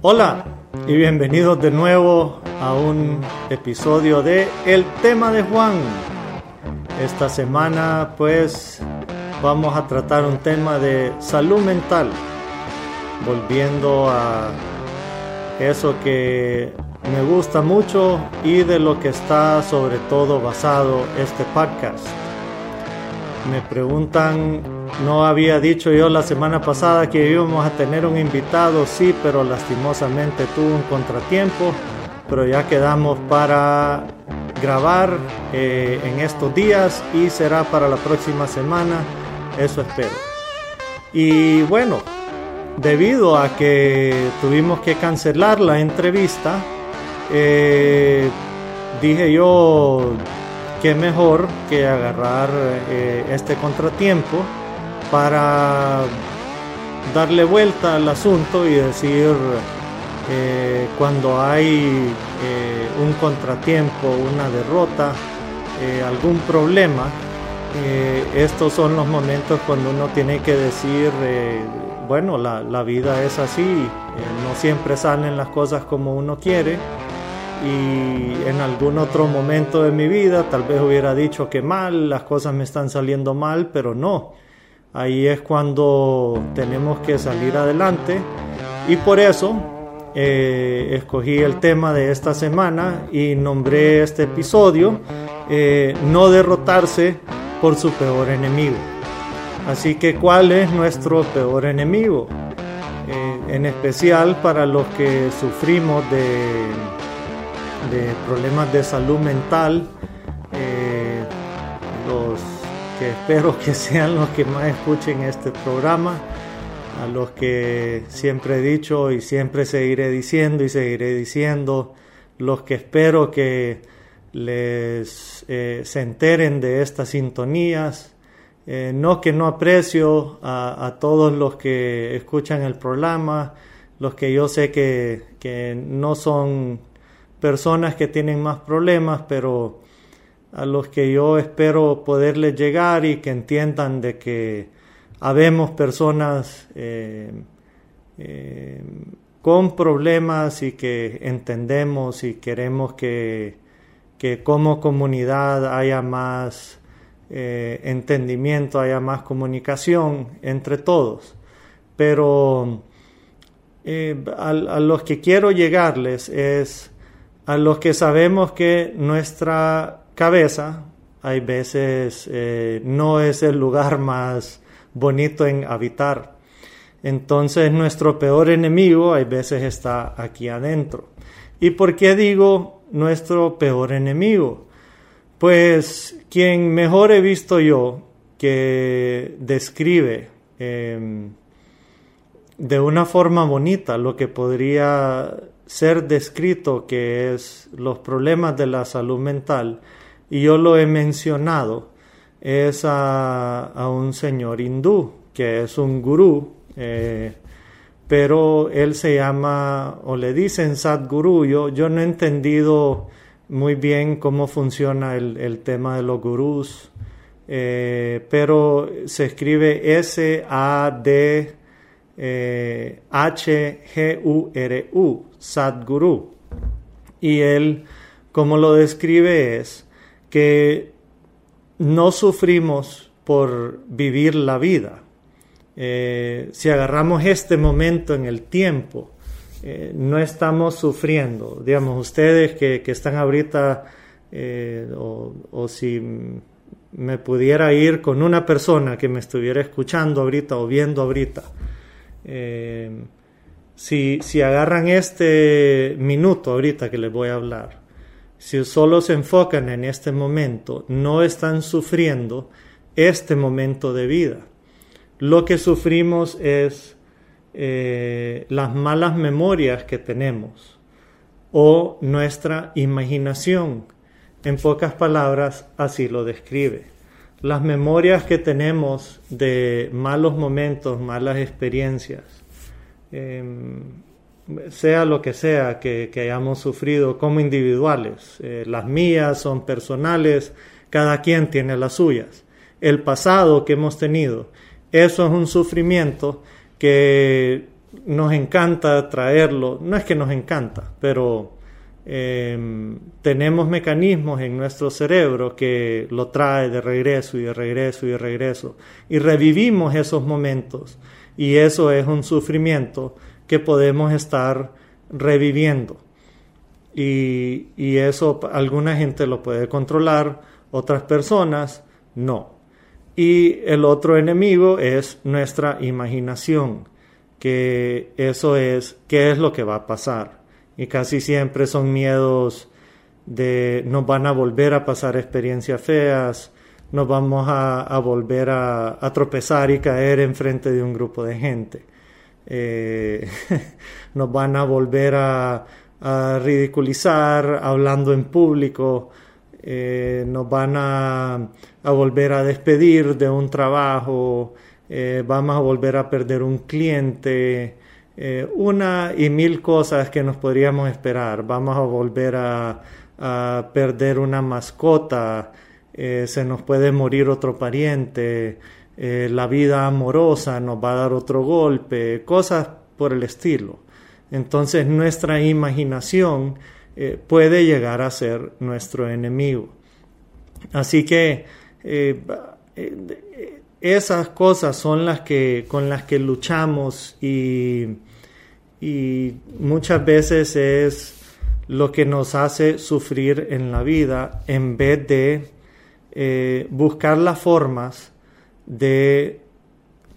Hola y bienvenidos de nuevo a un episodio de El tema de Juan. Esta semana pues vamos a tratar un tema de salud mental, volviendo a eso que me gusta mucho y de lo que está sobre todo basado este podcast. Me preguntan, no había dicho yo la semana pasada que íbamos a tener un invitado, sí, pero lastimosamente tuvo un contratiempo, pero ya quedamos para grabar eh, en estos días y será para la próxima semana, eso espero. Y bueno, debido a que tuvimos que cancelar la entrevista, eh, dije yo que mejor que agarrar eh, este contratiempo para darle vuelta al asunto y decir eh, cuando hay un contratiempo, una derrota, algún problema, estos son los momentos cuando uno tiene que decir, bueno, la, la, vida es así, no siempre salen las cosas como uno quiere y en algún otro momento de mi vida tal vez hubiera dicho que mal, las cosas me están saliendo mal, pero no. Ahí es cuando tenemos que salir adelante y por eso eh, escogí el tema de esta semana y nombré este episodio eh, No derrotarse por su peor enemigo. Así que, ¿cuál es nuestro peor enemigo? Eh, en especial para los que sufrimos de de problemas de salud mental, que espero que sean los que más escuchen este programa, a los que siempre he dicho y siempre seguiré diciendo y seguiré diciendo, los que espero que les eh, se enteren de estas sintonías, eh, no que no aprecio a, a, todos los que escuchan el programa, los que yo sé que, que no son personas que tienen más problemas, pero a los que yo espero poderles llegar y que entiendan de que habemos personas eh, eh, con problemas y que entendemos y queremos que, que como comunidad haya más eh, entendimiento, haya más comunicación entre todos. Pero a, a los que quiero llegarles es a los que sabemos que nuestra cabeza hay veces eh, no es el lugar más bonito en habitar. Entonces nuestro peor enemigo hay veces está aquí adentro. ¿Y por qué digo nuestro peor enemigo? Pues quien mejor he visto yo que describe em, de una forma bonita lo que podría ser descrito que es los problemas de la salud mental, y yo lo he mencionado, es a, un señor hindú, que es un gurú, eh, pero él se llama, o le dicen Sadguru, yo, yo no he entendido muy bien cómo funciona el, tema de los gurús, eh, pero se escribe S-A-D eh, H-G-U-R-U, Sadguru. Y él, como lo describe, es que no sufrimos por vivir la vida. Eh, si agarramos este momento en el tiempo, eh, no estamos sufriendo. Digamos, ustedes que, están ahorita, o, o si me pudiera ir con una persona que me estuviera escuchando ahorita o viendo ahorita, eh, si, si agarran este minuto ahorita que les voy a hablar, si solo se enfocan en este momento, no están sufriendo este momento de vida. Lo que sufrimos es eh, las malas memorias que tenemos o nuestra imaginación. En pocas palabras, así lo describe las memorias que tenemos de malos momentos, malas experiencias, em, sea lo que sea que, hayamos sufrido como individuales, eh, las mías son personales, cada quien tiene las suyas. El pasado que hemos tenido, eso es un sufrimiento que nos encanta traerlo, no es que nos encanta, pero em, tenemos mecanismos en nuestro cerebro que lo trae de regreso y de regreso y de regreso. Y revivimos esos momentos. Y eso es un sufrimiento que podemos estar reviviendo y, y eso alguna gente lo puede controlar, otras personas no. Y el otro enemigo es nuestra imaginación que eso es qué es lo que va a pasar. Y casi siempre son miedos de nos van a volver a pasar experiencias feas, nos vamos a, volver a, tropezar y caer enfrente de un grupo de gente. Eh, nos van a volver a, ridiculizar hablando en público, eh, nos van a, volver a despedir de un trabajo, eh, vamos a volver a perder un cliente, una y mil cosas que nos podríamos esperar, vamos a volver a, perder una mascota, se nos puede morir otro pariente, la vida amorosa nos va a dar otro golpe, cosas por el estilo. Entonces nuestra imaginación puede llegar a ser nuestro enemigo. Así que esas cosas son las que con las que luchamos y, muchas veces es lo que nos hace sufrir en la vida en vez de eh, buscar las formas de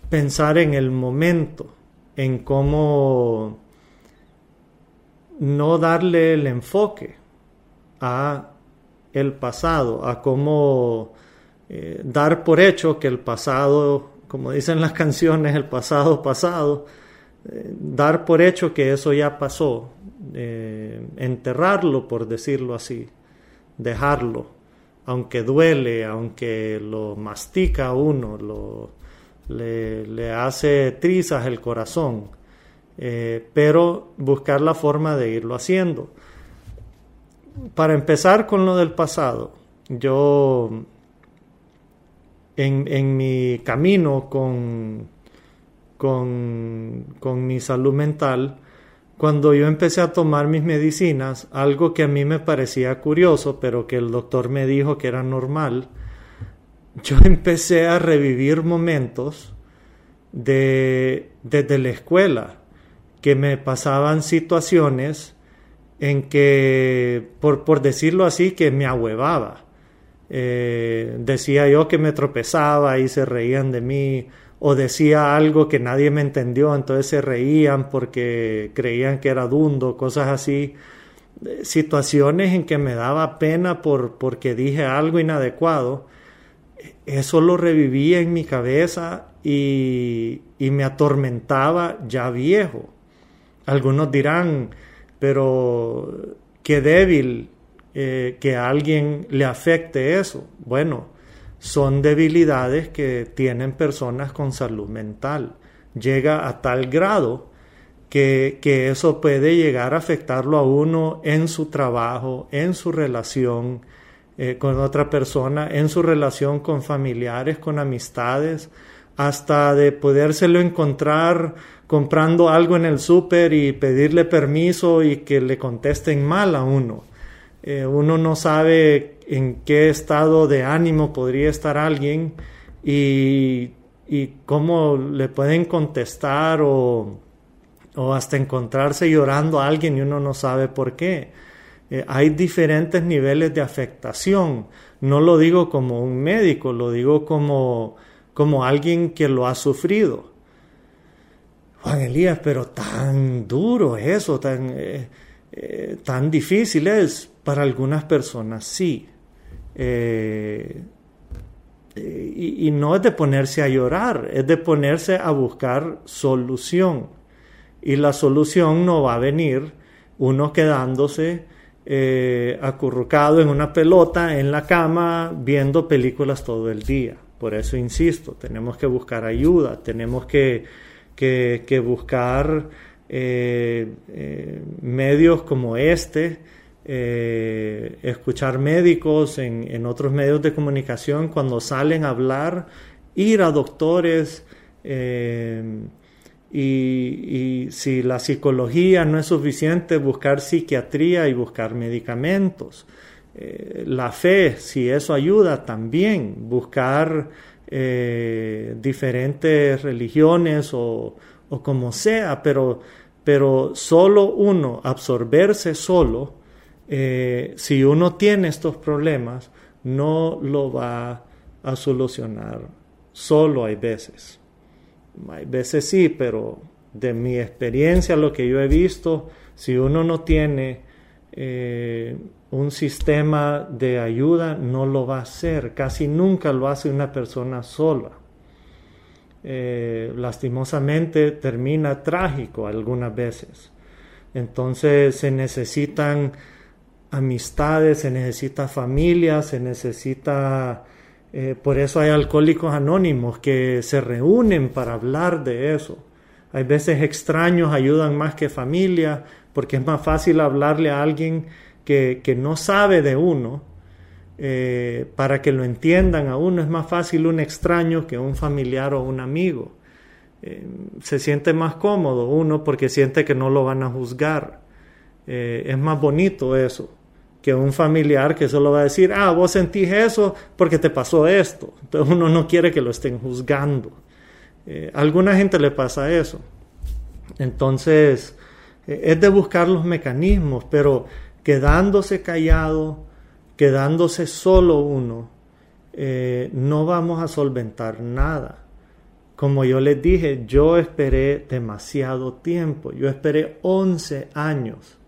pensar en el momento, en cómo no darle el enfoque a el pasado, a cómo eh, dar por hecho que el pasado, como dicen las canciones, el pasado pasado, eh, dar por hecho que eso ya pasó, eh, enterrarlo, por decirlo así, dejarlo, aunque duele, aunque lo mastica uno, lo, le, hace trizas el corazón, pero buscar la forma de irlo haciendo. Para empezar con lo del pasado, yo en, mi camino con, con, mi salud mental, cuando yo empecé a tomar mis medicinas, algo que a mí me parecía curioso, pero que el doctor me dijo que era normal, yo empecé a revivir momentos de, desde la escuela, que me pasaban situaciones en que, por, por decirlo así, que me ahuevaba. Eh, decía yo que me tropezaba y se reían de mí, o decía algo que nadie me entendió, entonces se reían porque creían que era dundo, cosas así. Situaciones en que me daba pena por, porque dije algo inadecuado, eso lo revivía en mi cabeza y, y me atormentaba ya viejo. Algunos dirán, pero qué débil eh, que a alguien le afecte eso. Bueno, son debilidades que tienen personas con salud mental. Llega a tal grado que, eso puede llegar a afectarlo a uno en su trabajo, en su relación eh, con otra persona, en su relación con familiares, con amistades, hasta de podérselo encontrar comprando algo en el súper y pedirle permiso y que le contesten mal a uno. Eh, uno no sabe en qué estado de ánimo podría estar alguien y, cómo le pueden contestar o, hasta encontrarse llorando a alguien y uno no sabe por qué. Eh, hay diferentes niveles de afectación. No lo digo como un médico, lo digo como, como alguien que lo ha sufrido. Juan Elías, pero tan duro eso, tan, eh, tan difícil es. Para algunas personas sí. Eh, y, no es de ponerse a llorar, es de ponerse a buscar solución. Y la solución no va a venir uno quedándose eh, acurrucado en una pelota en la cama viendo películas todo el día. Por eso insisto, tenemos que buscar ayuda, tenemos que, que, buscar eh, medios como este eh, escuchar médicos en, otros medios de comunicación cuando salen a hablar, ir a doctores, eh, y, si la psicología no es suficiente, buscar psiquiatría y buscar medicamentos. Eh, la fe, si eso ayuda, también buscar diferentes religiones o, o, como sea, pero, pero solo uno, absorberse solo, eh, si uno tiene estos problemas, no lo va a solucionar. Solo hay veces. Hay veces sí, pero de mi experiencia, lo que yo he visto, si uno no tiene eh, un sistema de ayuda, no lo va a hacer. Casi nunca lo hace una persona sola. Eh, lastimosamente termina trágico algunas veces. Entonces se necesitan amistades, se necesita familia, se necesita eh, por eso hay alcohólicos anónimos que se reúnen para hablar de eso. Hay veces extraños ayudan más que familia, porque es más fácil hablarle a alguien que, no sabe de uno, eh, para que lo entiendan a uno. Es más fácil un extraño que un familiar o un amigo. Eh, se siente más cómodo uno porque siente que no lo van a juzgar. es más bonito eso que un familiar que solo va a decir, ah, vos sentís eso porque te pasó esto. Entonces uno no quiere que lo estén juzgando. Eh, a alguna gente le pasa eso. Entonces, eh, es de buscar los mecanismos, pero quedándose callado, quedándose solo uno, eh, no vamos a solventar nada. Como yo les dije, yo esperé demasiado tiempo. Yo esperé 11 años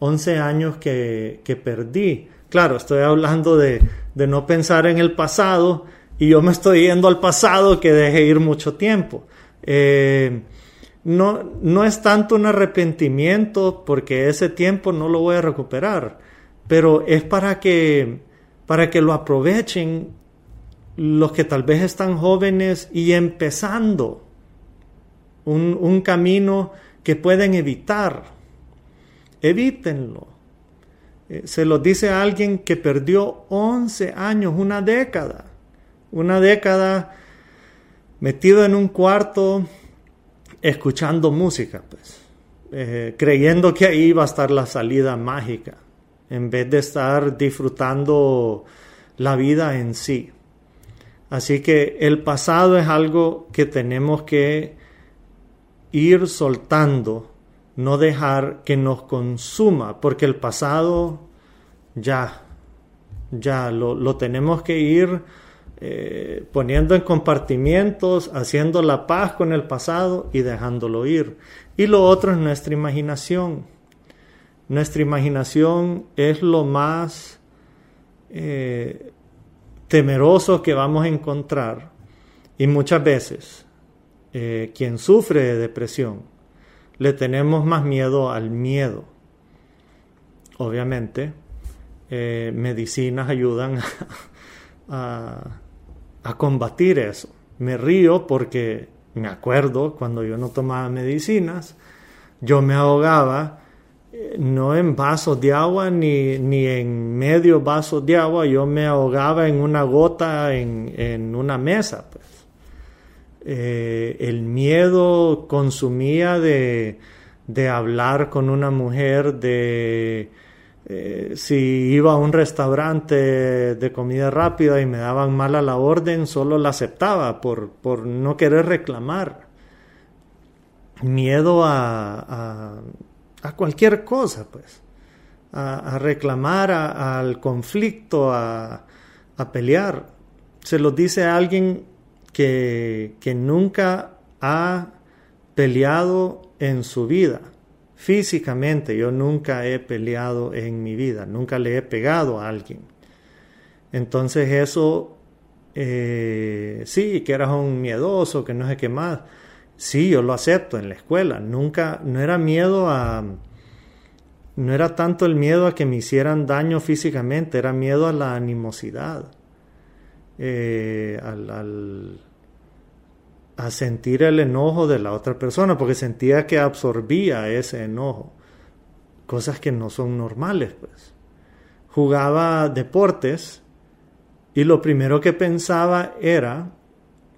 11 años que, perdí. Claro, estoy hablando de, no pensar en el pasado y yo me estoy yendo al pasado que dejé ir mucho tiempo. Eh, no, no es tanto un arrepentimiento porque ese tiempo no lo voy a recuperar, pero es para que, para que lo aprovechen los que tal vez están jóvenes y empezando un, un camino que pueden evitar evítenlo. Eh, se lo dice alguien que perdió 11 años, una década, una década metido en un cuarto escuchando música, pues, eh, creyendo que ahí iba a estar la salida mágica, en vez de estar disfrutando la vida en sí. Así que el pasado es algo que tenemos que ir soltando no dejar que nos consuma, porque el pasado ya, ya lo, tenemos que ir eh, poniendo en compartimientos, haciendo la paz con el pasado y dejándolo ir. Y lo otro es nuestra imaginación. Nuestra imaginación es lo más eh, temeroso que vamos a encontrar. Y muchas veces eh, quien sufre de depresión le tenemos más miedo al miedo. Obviamente, eh, medicinas ayudan a, combatir eso. Me río porque me acuerdo cuando yo no tomaba medicinas, yo me ahogaba eh, no en vasos de agua ni, ni, en medio vaso de agua, yo me ahogaba en una gota en, en una mesa. Pues. Eh, el miedo consumía de, hablar con una mujer, de eh, si iba a un restaurante de comida rápida y me daban mal a la orden, solo la aceptaba por, por no querer reclamar. Miedo a, a, cualquier cosa, pues. A, reclamar, al conflicto, a, a pelear. Se lo dice a alguien que, nunca ha peleado en su vida. Físicamente yo nunca he peleado en mi vida, nunca le he pegado a alguien. Entonces eso, eh, sí, que eras un miedoso, que no sé qué más. Sí, yo lo acepto en la escuela. Nunca, no era miedo a, no era tanto el miedo a que me hicieran daño físicamente, era miedo a la animosidad, eh, al, a sentir el enojo de la otra persona, porque sentía que absorbía ese enojo, cosas que no son normales, pues. Jugaba deportes y lo primero que pensaba era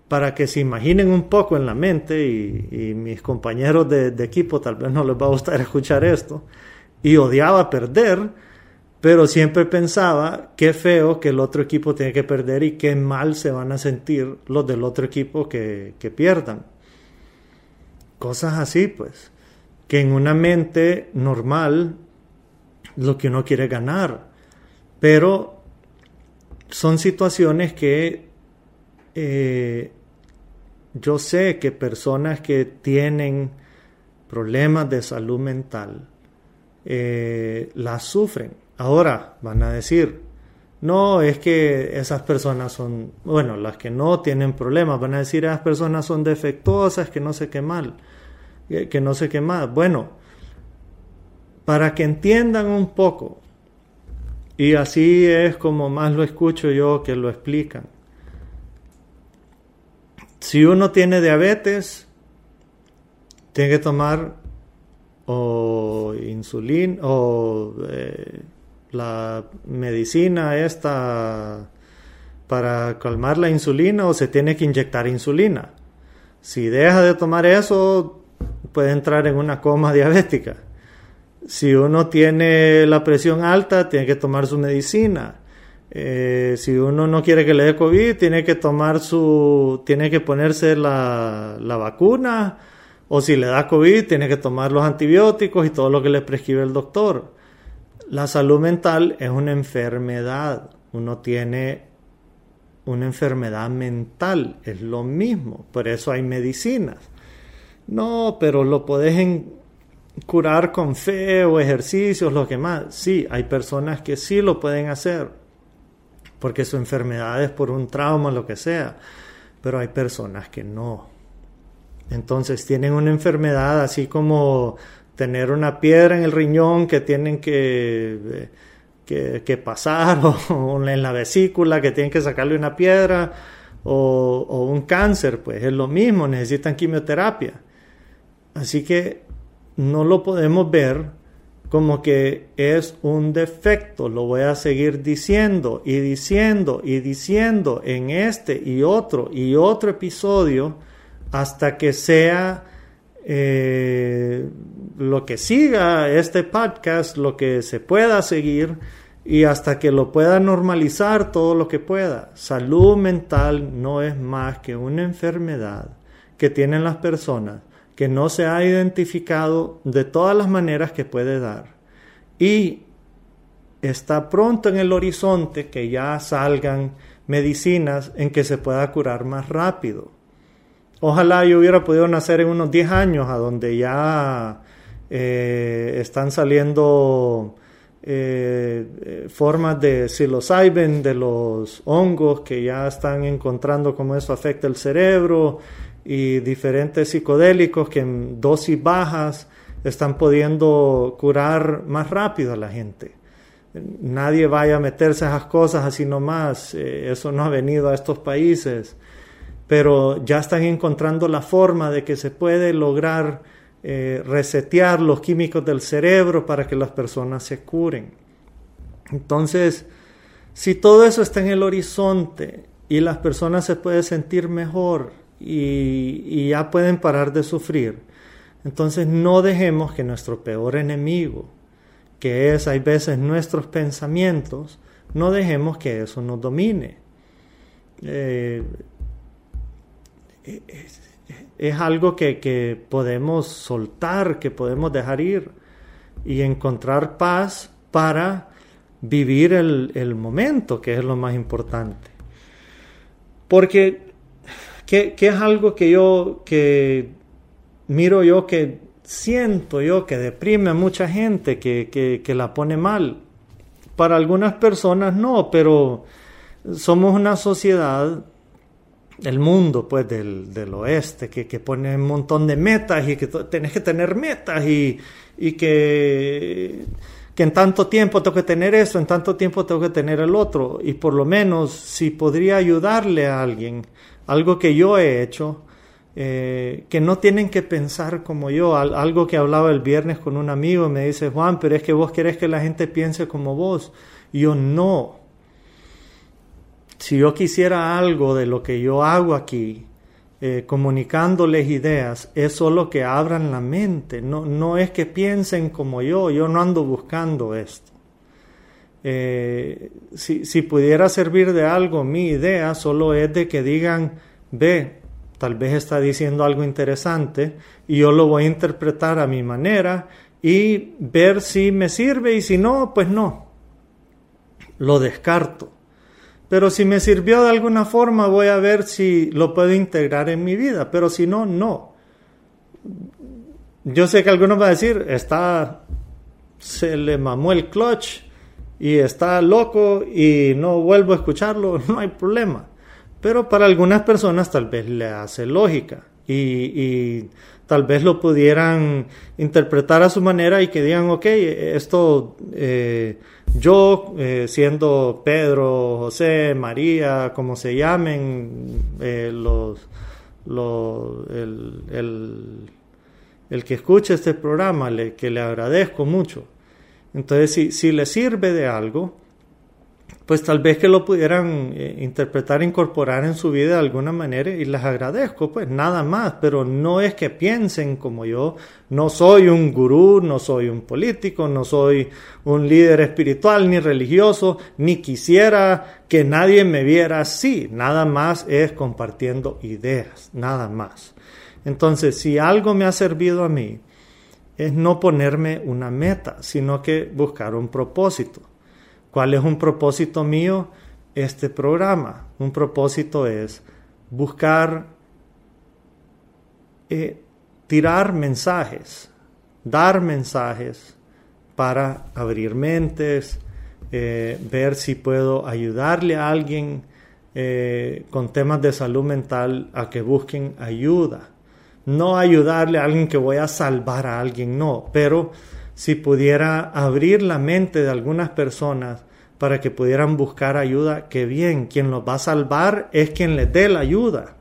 para que se imaginen un poco en la mente, y, mis compañeros de, de, equipo tal vez no les va a gustar escuchar esto, y odiaba perder, pero siempre pensaba qué feo que el otro equipo tiene que perder y qué mal se van a sentir los del otro equipo que, que pierdan. Cosas así, pues, que en una mente normal lo que uno quiere ganar, pero son situaciones que eh, yo sé que personas que tienen problemas de salud mental eh, las sufren. Ahora van a decir, no, es que esas personas son, bueno, las que no tienen problemas, van a decir, esas personas son defectuosas, que no sé qué mal, que no sé qué más. Bueno, para que entiendan un poco, y así es como más lo escucho yo que lo explican. Si uno tiene diabetes, tiene que tomar o insulina o eh, la medicina esta para calmar la insulina o se tiene que inyectar insulina. Si deja de tomar eso, puede entrar en una coma diabética. Si uno tiene la presión alta, tiene que tomar su medicina. Eh, si uno no quiere que le dé COVID, tiene que tomar su, tiene que ponerse la, la vacuna. O si le da COVID, tiene que tomar los antibióticos y todo lo que le prescribe el doctor. La salud mental es una enfermedad. Uno tiene una enfermedad mental, es lo mismo. Por eso hay medicinas. No, pero lo puedes curar con fe o ejercicios, lo que más. Sí, hay personas que sí lo pueden hacer, porque su enfermedad es por un trauma, lo que sea. Pero hay personas que no. Entonces tienen una enfermedad así como tener una piedra en el riñón que tienen que, que, pasar o, en la vesícula que tienen que sacarle una piedra o, o, un cáncer, pues es lo mismo, necesitan quimioterapia. Así que no lo podemos ver como que es un defecto, lo voy a seguir diciendo y diciendo y diciendo en este y otro y otro episodio hasta que sea eh, lo que siga este podcast, lo que se pueda seguir y hasta que lo pueda normalizar todo lo que pueda. Salud mental no es más que una enfermedad que tienen las personas que no se ha identificado de todas las maneras que puede dar. Y está pronto en el horizonte que ya salgan medicinas en que se pueda curar más rápido. Ojalá yo hubiera podido nacer en unos 10 años, a donde ya eh, están saliendo eh, formas de psilocybin, de los hongos que ya están encontrando cómo eso afecta el cerebro y diferentes psicodélicos que en dosis bajas están pudiendo curar más rápido a la gente. Nadie vaya a meterse a esas cosas así nomás, eh, eso no ha venido a estos países pero ya están encontrando la forma de que se puede lograr eh, resetear los químicos del cerebro para que las personas se curen. Entonces, si todo eso está en el horizonte y las personas se pueden sentir mejor y, ya pueden parar de sufrir, entonces no dejemos que nuestro peor enemigo, que es hay veces nuestros pensamientos, no dejemos que eso nos domine. Eh, es, algo que, podemos soltar, que podemos dejar ir y encontrar paz para vivir el, momento, que es lo más importante. Porque, ¿qué, es algo que yo, que miro yo, que siento yo, que deprime a mucha gente, que, que la pone mal? Para algunas personas no, pero somos una sociedad el mundo pues del, del oeste que, que, pone un montón de metas y que tenés que tener metas y, y que, que, en tanto tiempo tengo que tener eso, en tanto tiempo tengo que tener el otro. Y por lo menos si podría ayudarle a alguien, algo que yo he hecho, eh, que no tienen que pensar como yo, algo que hablaba el viernes con un amigo me dice Juan, pero es que vos querés que la gente piense como vos yo no, si yo quisiera algo de lo que yo hago aquí, eh, comunicándoles ideas, es solo que abran la mente, no, no es que piensen como yo, yo no ando buscando esto. Eh, si, si, pudiera servir de algo mi idea, solo es de que digan, ve, tal vez está diciendo algo interesante y yo lo voy a interpretar a mi manera y ver si me sirve y si no, pues no, lo descarto. Pero si me sirvió de alguna forma, voy a ver si lo puedo integrar en mi vida. Pero si no, no. Yo sé que algunos van a decir, está, se le mamó el clutch y está loco y no vuelvo a escucharlo, no hay problema. Pero para algunas personas tal vez le hace lógica y, tal vez lo pudieran interpretar a su manera y que digan, ok, esto eh, yo, eh, siendo Pedro, José, María, como se llamen, eh, los, el, el, que escuche este programa, le, que le agradezco mucho. Entonces, si, si le sirve de algo, pues tal vez que lo pudieran eh, interpretar, incorporar en su vida de alguna manera y les agradezco, pues nada más, pero no es que piensen como yo, no soy un gurú, no soy un político, no soy un líder espiritual ni religioso, ni quisiera que nadie me viera así, nada más es compartiendo ideas, nada más. Entonces, si algo me ha servido a mí, es no ponerme una meta, sino que buscar un propósito. ¿Cuál es un propósito mío? Este programa. Un propósito es buscar eh, tirar mensajes, dar mensajes para abrir mentes, eh, ver si puedo ayudarle a alguien eh, con temas de salud mental a que busquen ayuda. No ayudarle a alguien que voy a salvar a alguien, no, pero si pudiera abrir la mente de algunas personas para que pudieran buscar ayuda, que bien, quien los va a salvar es quien les dé la ayuda,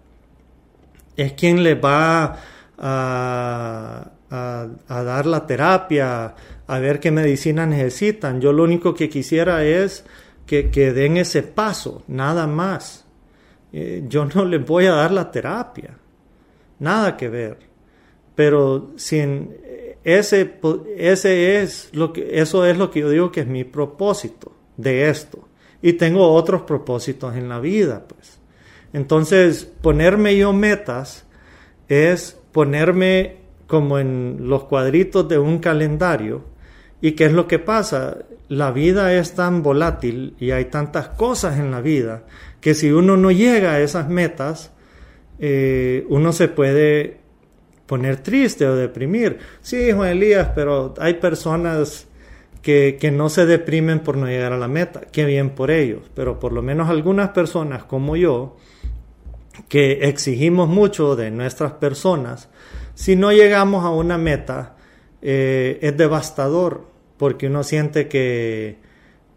es quien les va a, dar la terapia, a ver qué medicina necesitan. Yo lo único que quisiera es que, den ese paso, nada más. Eh, yo no les voy a dar la terapia, nada que ver. Pero sin ese, ese es lo que, eso es lo que yo digo que es mi propósito de esto. Y tengo otros propósitos en la vida, pues. Entonces, ponerme yo metas es ponerme como en los cuadritos de un calendario. ¿Y qué es lo que pasa? La vida es tan volátil y hay tantas cosas en la vida que si uno no llega a esas metas, eh, uno se puede poner triste o deprimir. Sí, Juan Elías, pero hay personas que, que, no se deprimen por no llegar a la meta. Qué bien por ellos. Pero por lo menos algunas personas como yo, que exigimos mucho de nuestras personas, si no llegamos a una meta, eh, es devastador porque uno siente que,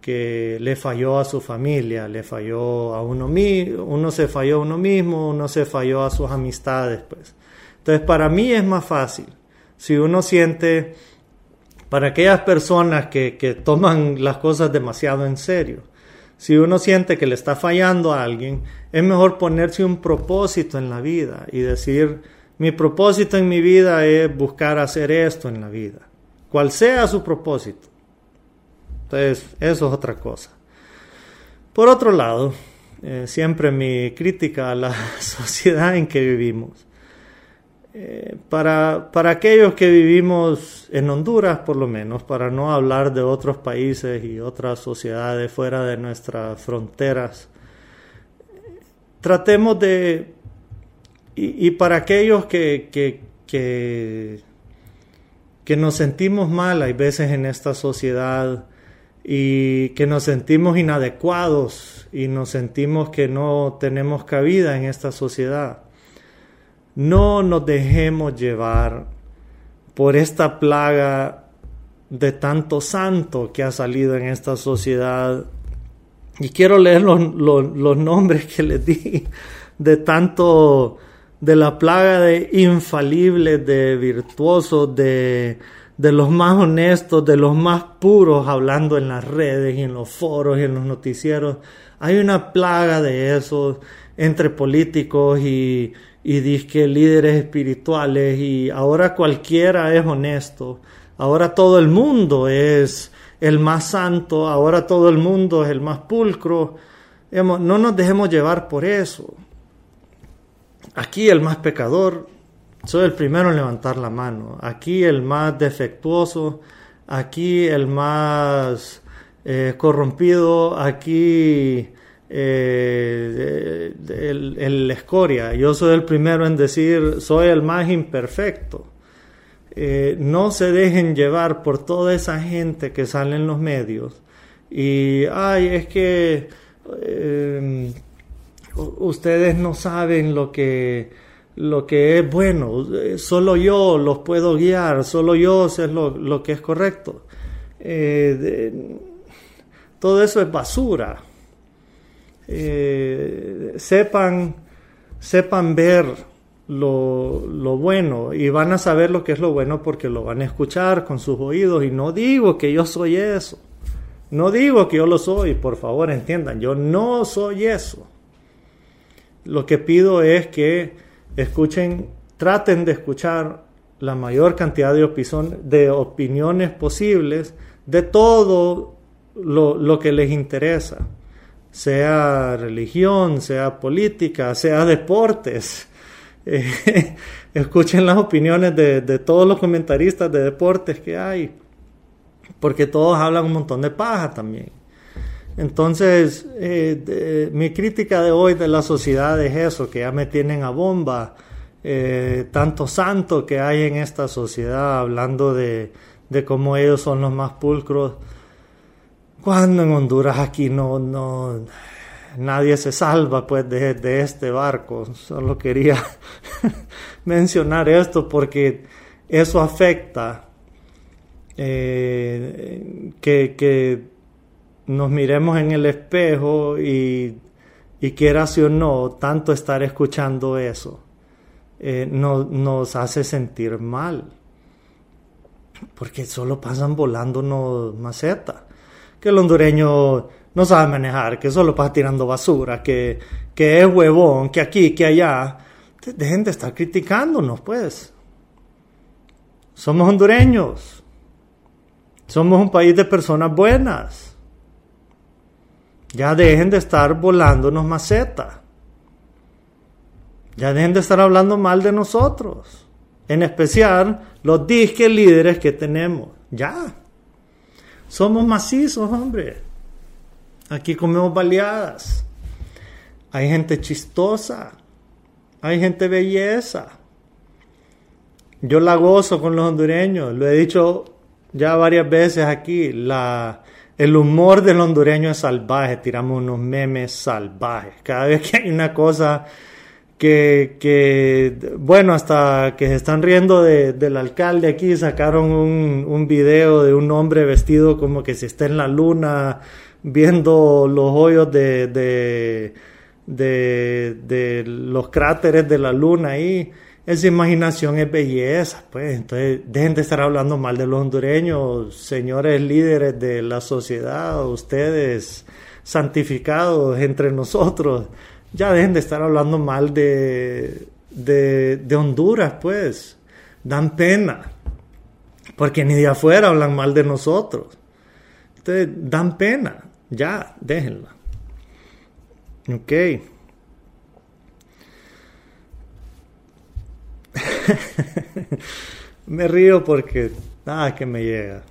que le falló a su familia, le falló a uno mismo, uno se falló a uno mismo, uno se falló a sus amistades, pues. Entonces, para mí es más fácil. Si uno siente, para aquellas personas que, que toman las cosas demasiado en serio, si uno siente que le está fallando a alguien, es mejor ponerse un propósito en la vida y decir, mi propósito en mi vida es buscar hacer esto en la vida, cual sea su propósito. Entonces, eso es otra cosa. Por otro lado, eh, siempre mi crítica a la sociedad en que vivimos. Eh, para, para aquellos que vivimos en Honduras, por lo menos, para no hablar de otros países y otras sociedades fuera de nuestras fronteras, tratemos de, y, para aquellos que, que, que, que nos sentimos mal, hay veces en esta sociedad, y que nos sentimos inadecuados y nos sentimos que no tenemos cabida en esta sociedad no nos dejemos llevar por esta plaga de tanto santo que ha salido en esta sociedad. Y quiero leer los, nombres que les di de tanto, de la plaga de infalibles, de virtuosos, de, de los más honestos, de los más puros, hablando en las redes y en los foros y en los noticieros. Hay una plaga de eso entre políticos y, y disque líderes espirituales y ahora cualquiera es honesto. Ahora todo el mundo es el más santo, ahora todo el mundo es el más pulcro. no nos dejemos llevar por eso. Aquí el más pecador, soy el primero en levantar la mano. Aquí el más defectuoso, aquí el más eh, corrompido, aquí eh, el, escoria. Yo soy el primero en decir, soy el más imperfecto. Eh, no se dejen llevar por toda esa gente que sale en los medios y, ay, es que em, ustedes no saben lo que, lo que es bueno, solo yo los puedo guiar, solo yo sé lo, que es correcto. Eh, todo eso es basura. Eh, sepan, sepan ver lo, lo, bueno y van a saber lo que es lo bueno porque lo van a escuchar con sus oídos y no digo que yo soy eso. No digo que yo lo soy, por favor entiendan, yo no soy eso. Lo que pido es que escuchen, traten de escuchar la mayor cantidad de, de opiniones posibles de todo lo, lo que les interesa, sea religión, sea política, sea deportes escuchen las opiniones de, todos los comentaristas de deportes que hay, porque todos hablan un montón de paja también. Entonces, eh, mi crítica de hoy de la sociedad es eso, que ya me tienen a bomba, eh, tanto santo que hay en esta sociedad hablando de, de cómo ellos son los más pulcros, cuando en Honduras aquí no, no, nadie se salva pues de, este barco. Solo quería mencionar esto porque eso afecta eh, que, nos miremos en el espejo y, y quieras o no, tanto estar escuchando eso eh, nos hace sentir mal. Porque solo pasan volándonos maceta. Que el hondureño no sabe manejar, que solo pasa tirando basura, que, que es huevón, que aquí, que allá. Dejen de estar criticándonos, pues. Somos hondureños. Somos un país de personas buenas. Ya dejen de estar volándonos maceta. Ya dejen de estar hablando mal de nosotros. En especial los disques líderes que tenemos. Ya. Somos macizos, hombre. Aquí comemos baleadas. Hay gente chistosa. Hay gente belleza. Yo la gozo con los hondureños. Lo he dicho ya varias veces aquí. La, el humor del hondureño es salvaje. Tiramos unos memes salvajes. Cada vez que hay una cosa que, bueno, hasta que se están riendo del alcalde aquí, sacaron un, un video de un hombre vestido como que si está en la luna viendo los hoyos de, de, de, los cráteres de la luna ahí. Esa imaginación es belleza, pues. Entonces, dejen de estar hablando mal de los hondureños, señores líderes de la sociedad, ustedes santificados entre nosotros. Ya dejen de estar hablando mal de, de, Honduras, pues. Dan pena. Porque ni de afuera hablan mal de nosotros. Entonces, dan pena. Ya, déjenla. Ok. me río porque nada que me llega.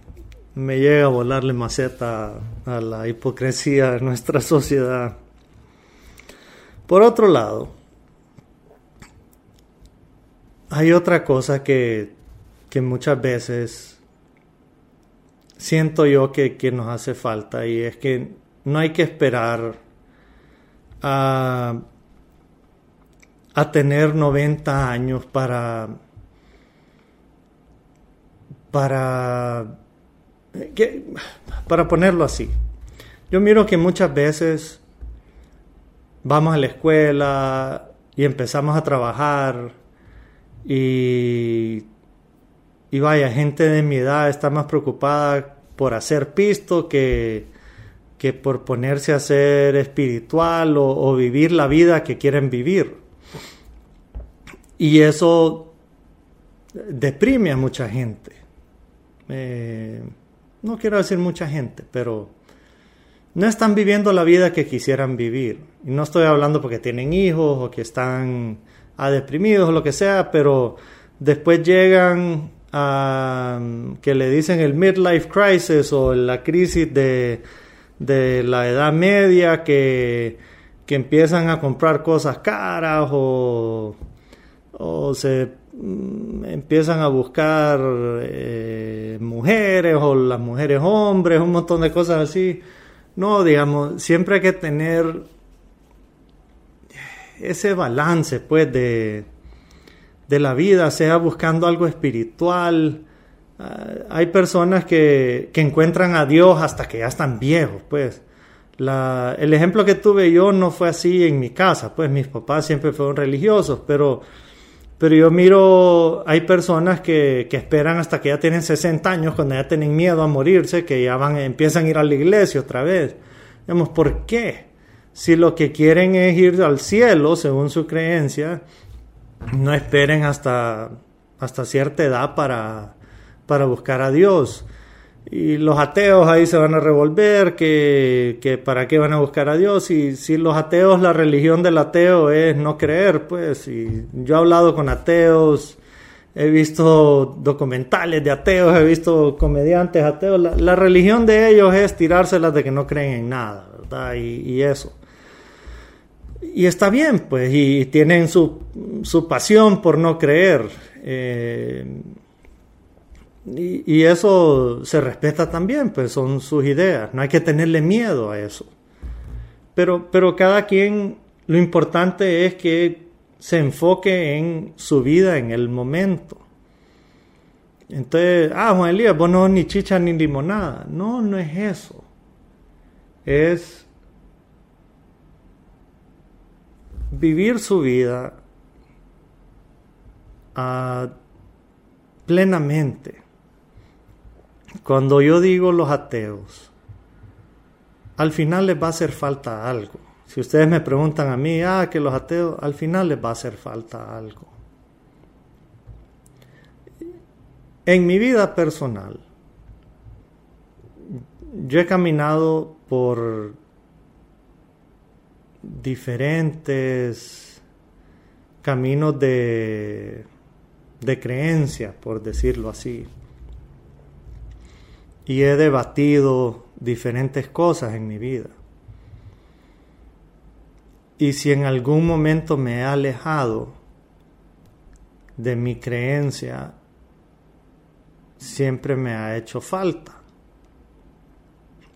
Me llega a volarle maceta a la hipocresía de nuestra sociedad. Por otro lado, hay otra cosa que, que muchas veces siento yo que, nos hace falta y es que no hay que esperar a, a tener 90 años para para para ponerlo así. Yo miro que muchas veces vamos a la escuela y empezamos a trabajar y y vaya, gente de mi edad está más preocupada por hacer pisto que, que por ponerse a ser espiritual o, vivir la vida que quieren vivir. Y eso deprime a mucha gente. Eh, no quiero decir mucha gente, pero no están viviendo la vida que quisieran vivir. Y no estoy hablando porque tienen hijos o que están a deprimidos o lo que sea, pero después llegan a que le dicen el midlife crisis o la crisis de, de la edad media que, que, empiezan a comprar cosas caras o, o se mm, empiezan a buscar eh, mujeres o las mujeres hombres, un montón de cosas así. No, digamos, siempre hay que tener ese balance, pues, de, de la vida, sea buscando algo espiritual. Ah, hay personas que, que, encuentran a Dios hasta que ya están viejos, pues. La, el ejemplo que tuve yo no fue así en mi casa, pues mis papás siempre fueron religiosos, pero, pero yo miro, hay personas que, que esperan hasta que ya tienen 60 años, cuando ya tienen miedo a morirse, que ya van, empiezan a ir a la iglesia otra vez. Digamos, ¿por qué? Si lo que quieren es ir al cielo, según su creencia, no esperen hasta, hasta cierta edad para, para buscar a Dios. Y los ateos ahí se van a revolver, que, que, para qué van a buscar a Dios. Y si los ateos, la religión del ateo es no creer, pues. Y yo he hablado con ateos, he visto documentales de ateos, he visto comediantes ateos. La, religión de ellos es tirárselas de que no creen en nada, ¿verdad? Y, eso y está bien, pues, y tienen su, su pasión por no creer. Eh, y, eso se respeta también, pues son sus ideas, no hay que tenerle miedo a eso. Pero, pero cada quien, lo importante es que se enfoque en su vida, en el momento. Entonces, ah, Juan Elías, vos no ni chicha ni limonada. No, no es eso. Es vivir su vida ah, plenamente. Cuando yo digo los ateos, al final les va a hacer falta algo. Si ustedes me preguntan a mí, ah, que los ateos, al final les va a hacer falta algo. En mi vida personal, yo he caminado por diferentes caminos de, de creencia, por decirlo así. Y he debatido diferentes cosas en mi vida. Y si en algún momento me he alejado de mi creencia, siempre me ha hecho falta.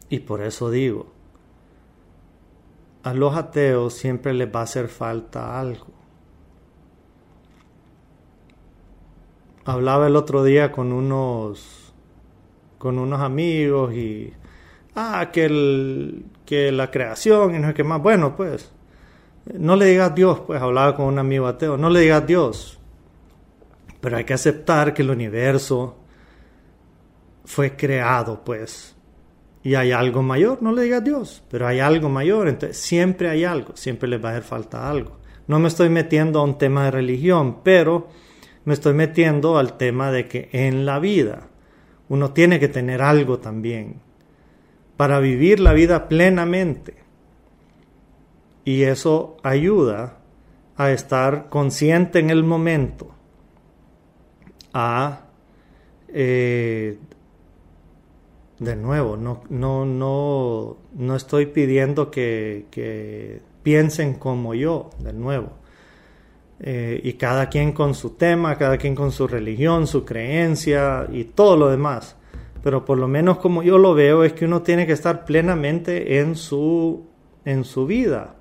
Y por eso digo, a los ateos siempre les va a hacer falta algo. Hablaba el otro día con unos con unos amigos y ah que el, que la creación y no sé qué más. Bueno, pues no le digas Dios, pues hablaba con un amigo ateo, no le digas Dios. Pero hay que aceptar que el universo fue creado, pues, y hay algo mayor, no le digas Dios, pero hay algo mayor, entonces siempre hay algo, siempre les va a hacer falta algo. No me estoy metiendo a un tema de religión, pero me estoy metiendo al tema de que en la vida uno tiene que tener algo también para vivir la vida plenamente. Y eso ayuda a estar consciente en el momento, a eh, de nuevo, no, no, no, no estoy pidiendo que, piensen como yo, de nuevo. Eh, y cada quien con su tema, cada quien con su religión, su creencia y todo lo demás. Pero por lo menos como yo lo veo es que uno tiene que estar plenamente en su, en su vida.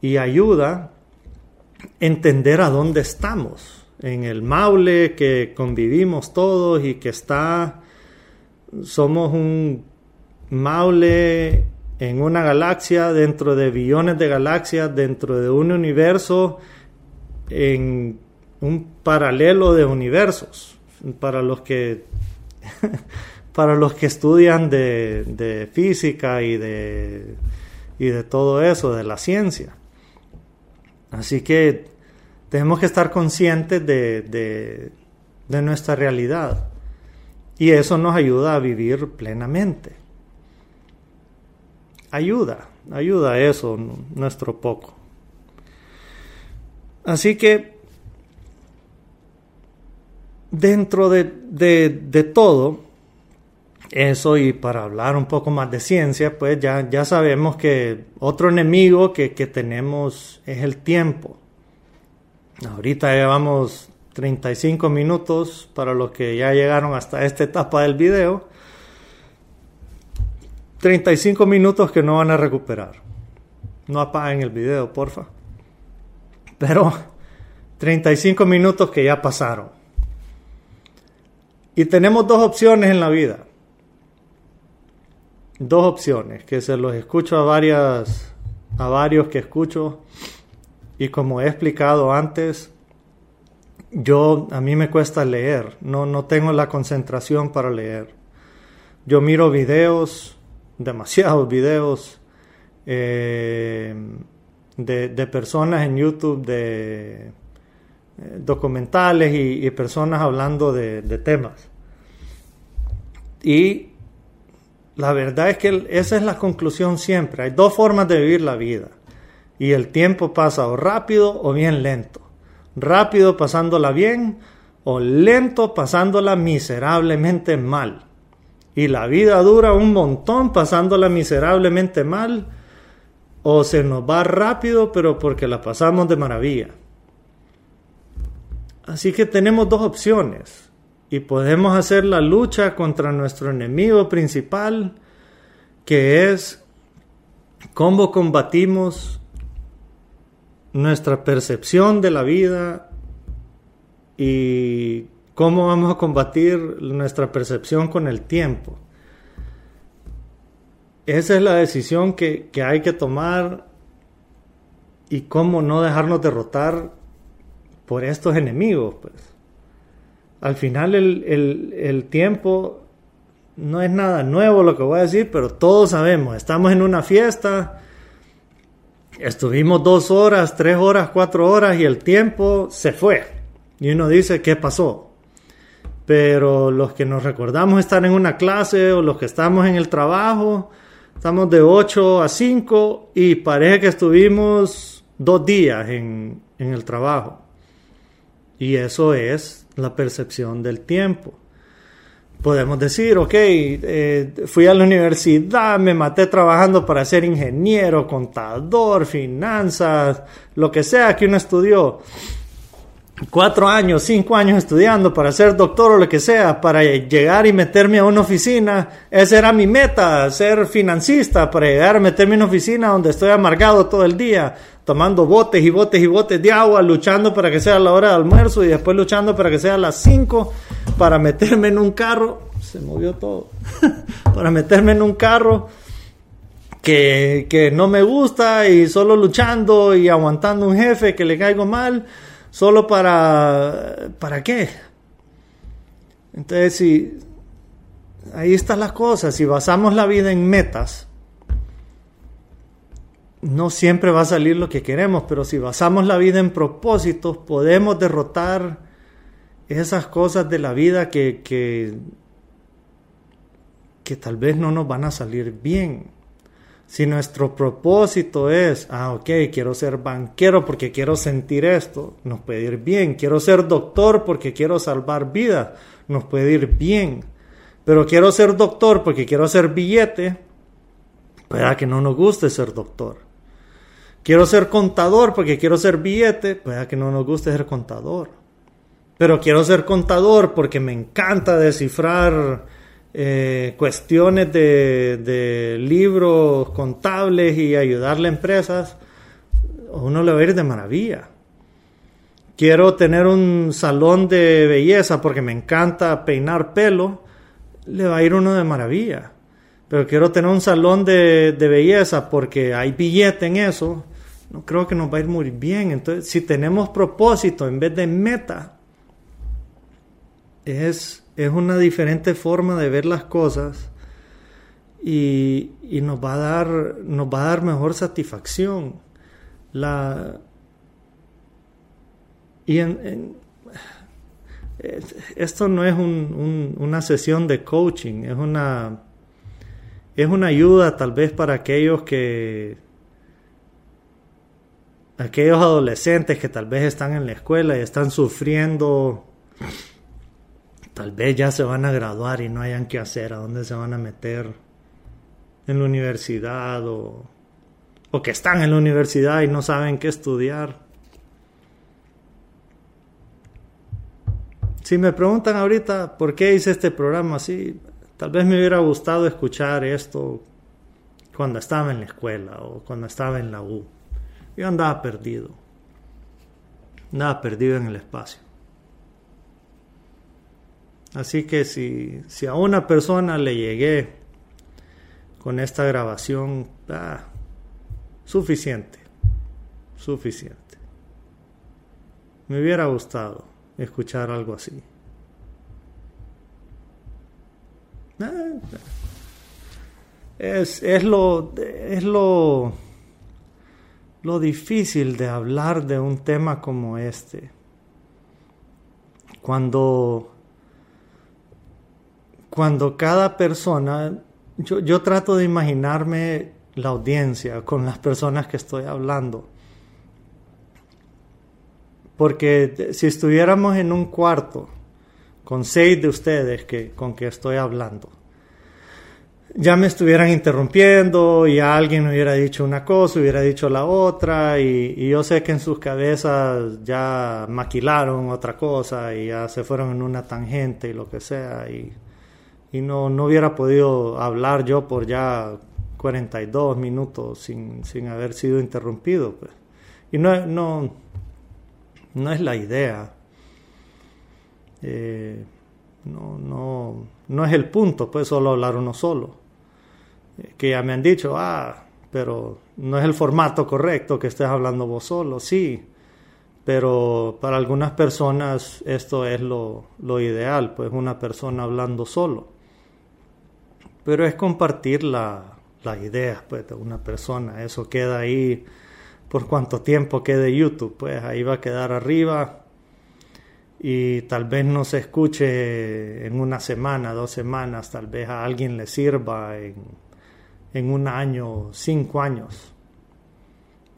Y ayuda a entender a dónde estamos. En el Maule que convivimos todos y que está somos un Maule en una galaxia, dentro de billones de galaxias, dentro de un universo, en un paralelo de universos. para los que para los que estudian de, física y de, y de todo eso, de la ciencia. Así que tenemos que estar conscientes de, de nuestra realidad y eso nos ayuda a vivir plenamente. Ayuda, ayuda a eso nuestro poco. Así que dentro de, de, todo eso y para hablar un poco más de ciencia, pues ya, ya sabemos que otro enemigo que, que tenemos es el tiempo. Ahorita llevamos 35 minutos para los que ya llegaron hasta esta etapa del video. 35 minutos que no van a recuperar. No apaguen el video, porfa. Pero 35 minutos que ya pasaron. Y tenemos dos opciones en la vida. Dos opciones que se los escucho a varias a varios que escucho y como he explicado antes, yo a mí me cuesta leer, no, no tengo la concentración para leer. Yo miro videos, demasiados videos eh, de, personas en YouTube, de eh, documentales y, personas hablando de, de, temas. Y la verdad es que esa es la conclusión siempre. Hay dos formas de vivir la vida. Y el tiempo pasa o rápido o bien lento rápido pasándola bien o lento pasándola miserablemente mal. Y la vida dura un montón pasándola miserablemente mal o se nos va rápido pero porque la pasamos de maravilla. Así que tenemos dos opciones y podemos hacer la lucha contra nuestro enemigo principal que es cómo combatimos nuestra percepción de la vida y cómo vamos a combatir nuestra percepción con el tiempo. Esa es la decisión que, hay que tomar y cómo no dejarnos derrotar por estos enemigos. Pues. Al final el, el tiempo no es nada nuevo lo que voy a decir, pero todos sabemos, estamos en una fiesta, Estuvimos dos horas, tres horas, cuatro horas y el tiempo se fue. Y uno dice, ¿qué pasó? Pero los que nos recordamos estar en una clase o los que estamos en el trabajo, estamos de 8 a 5 y parece que estuvimos dos días en, en el trabajo. Y eso es la percepción del tiempo podemos decir, ok, eh, fui a la universidad, me maté trabajando para ser ingeniero, contador, finanzas, lo que sea que uno estudió. Cuatro años, cinco años estudiando para ser doctor o lo que sea, para llegar y meterme a una oficina. Esa era mi meta, ser financista, para llegar a meterme en una oficina donde estoy amargado todo el día, tomando botes y botes y botes de agua, luchando para que sea la hora de almuerzo y después luchando para que sea las 5, para meterme en un carro, se movió todo, para meterme en un carro que, que no me gusta y solo luchando y aguantando un jefe que le caigo mal, solo para, ¿para qué? Entonces, si, ahí están las cosas, si basamos la vida en metas, no siempre va a salir lo que queremos, pero si basamos la vida en propósitos, podemos derrotar esas cosas de la vida que, que, que tal vez no nos van a salir bien. Si nuestro propósito es, ah, ok, quiero ser banquero porque quiero sentir esto, nos puede ir bien. Quiero ser doctor porque quiero salvar vidas, nos puede ir bien. Pero quiero ser doctor porque quiero hacer billete, pueda que no nos guste ser doctor. Quiero ser contador porque quiero ser billete, pueda que no nos guste ser contador. Pero quiero ser contador porque me encanta descifrar eh, cuestiones de, libros contables y ayudarle a empresas. Uno le va a ir de maravilla. Quiero tener un salón de belleza porque me encanta peinar pelo. Le va a ir uno de maravilla. Pero quiero tener un salón de, de belleza porque hay billete en eso no creo que nos va a ir muy bien. Entonces, si tenemos propósito en vez de meta, es, es una diferente forma de ver las cosas y, nos, va a dar, nos va a dar mejor satisfacción. La, y esto no es una sesión de coaching, es una, es una ayuda tal vez para aquellos que aquellos adolescentes que tal vez están en la escuela y están sufriendo, tal vez ya se van a graduar y no hayan qué hacer, a dónde se van a meter en la universidad o, o que están en la universidad y no saben qué estudiar. Si me preguntan ahorita por qué hice este programa así, tal vez me hubiera gustado escuchar esto cuando estaba en la escuela o cuando estaba en la U. Yo andaba perdido. Andaba perdido en el espacio. Así que si, si a una persona le llegué con esta grabación, ah, suficiente, suficiente. Me hubiera gustado escuchar algo así. Ah, es, es lo, es lo lo difícil de hablar de un tema como este. Cuando, cuando cada persona, yo, yo trato de imaginarme la audiencia con las personas que estoy hablando. Porque si estuviéramos en un cuarto con seis de ustedes que, con que estoy hablando, ya me estuvieran interrumpiendo y alguien hubiera dicho una cosa, hubiera dicho la otra y, yo sé que en sus cabezas ya maquilaron otra cosa y ya se fueron en una tangente y lo que sea y, y no, no hubiera podido hablar yo por ya 42 minutos sin, sin haber sido interrumpido. Pues. Y no, no, no es la idea. Eh, no, no, no es el punto, pues solo hablar uno solo que ya me han dicho, ah, pero no es el formato correcto que estés hablando vos solo, sí, pero para algunas personas esto es lo, lo ideal, pues una persona hablando solo. Pero es compartir la, las ideas pues, de una persona, eso queda ahí por cuánto tiempo quede YouTube, pues ahí va a quedar arriba y tal vez no se escuche en una semana, dos semanas, tal vez a alguien le sirva en en un año, cinco años.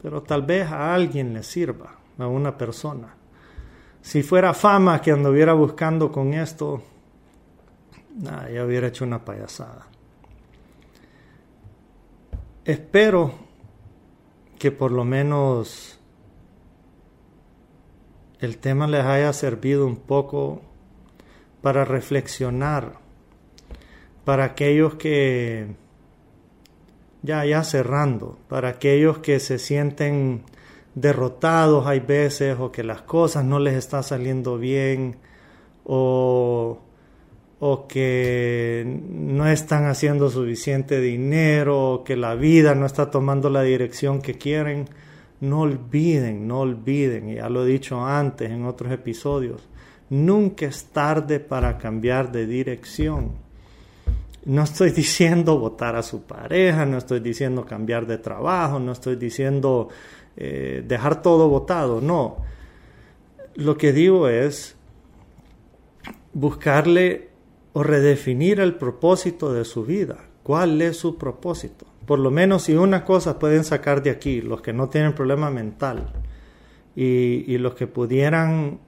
Pero tal vez a alguien le sirva, a una persona. Si fuera fama que anduviera buscando con esto, ya hubiera hecho una payasada. Espero que por lo menos el tema les haya servido un poco para reflexionar, para aquellos que ya, ya cerrando, para aquellos que se sienten derrotados hay veces o que las cosas no les están saliendo bien o, o que no están haciendo suficiente dinero o que la vida no está tomando la dirección que quieren, no olviden, no olviden, ya lo he dicho antes en otros episodios, nunca es tarde para cambiar de dirección. No estoy diciendo votar a su pareja, no estoy diciendo cambiar de trabajo, no estoy diciendo eh, dejar todo votado, no. Lo que digo es buscarle o redefinir el propósito de su vida. ¿Cuál es su propósito? Por lo menos si una cosa pueden sacar de aquí, los que no tienen problema mental y, los que pudieran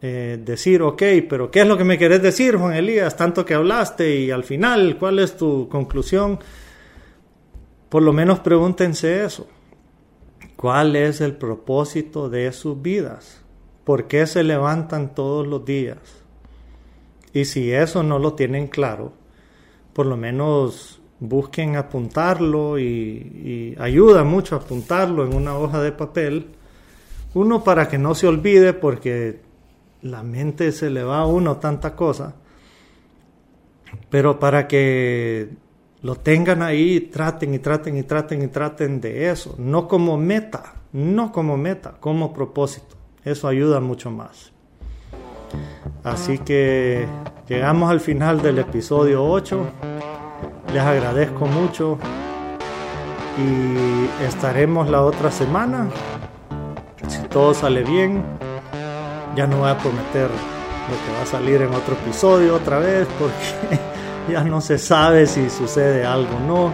eh, decir, ok, pero ¿qué es lo que me querés decir, Juan Elías? Tanto que hablaste y al final, ¿cuál es tu conclusión? Por lo menos pregúntense eso. ¿Cuál es el propósito de sus vidas? ¿Por qué se levantan todos los días? Y si eso no lo tienen claro, por lo menos busquen apuntarlo y, ayuda mucho apuntarlo en una hoja de papel. Uno para que no se olvide porque la mente se le va a uno tanta cosa, pero para que lo tengan ahí, traten y traten y traten y traten de eso, no como meta, no como meta, como propósito. Eso ayuda mucho más. Así que llegamos al final del episodio 8. Les agradezco mucho y estaremos la otra semana. Si todo sale bien, ya no voy a prometer lo que va a salir en otro episodio otra vez porque ya no se sabe si sucede algo o no.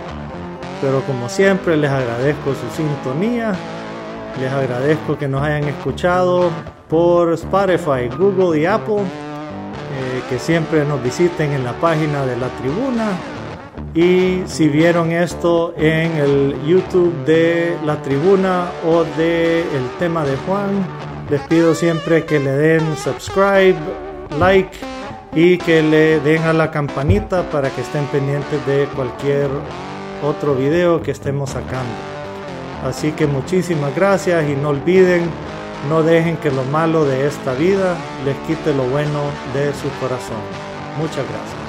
Pero como siempre les agradezco su sintonía. Les agradezco que nos hayan escuchado por Spotify, Google y Apple. Eh, que siempre nos visiten en la página de la tribuna. Y si vieron esto en el YouTube de la tribuna o de el tema de Juan, les pido siempre que le den subscribe, like y que le den a la campanita para que estén pendientes de cualquier otro video que estemos sacando. Así que muchísimas gracias y no olviden, no dejen que lo malo de esta vida les quite lo bueno de su corazón. Muchas gracias.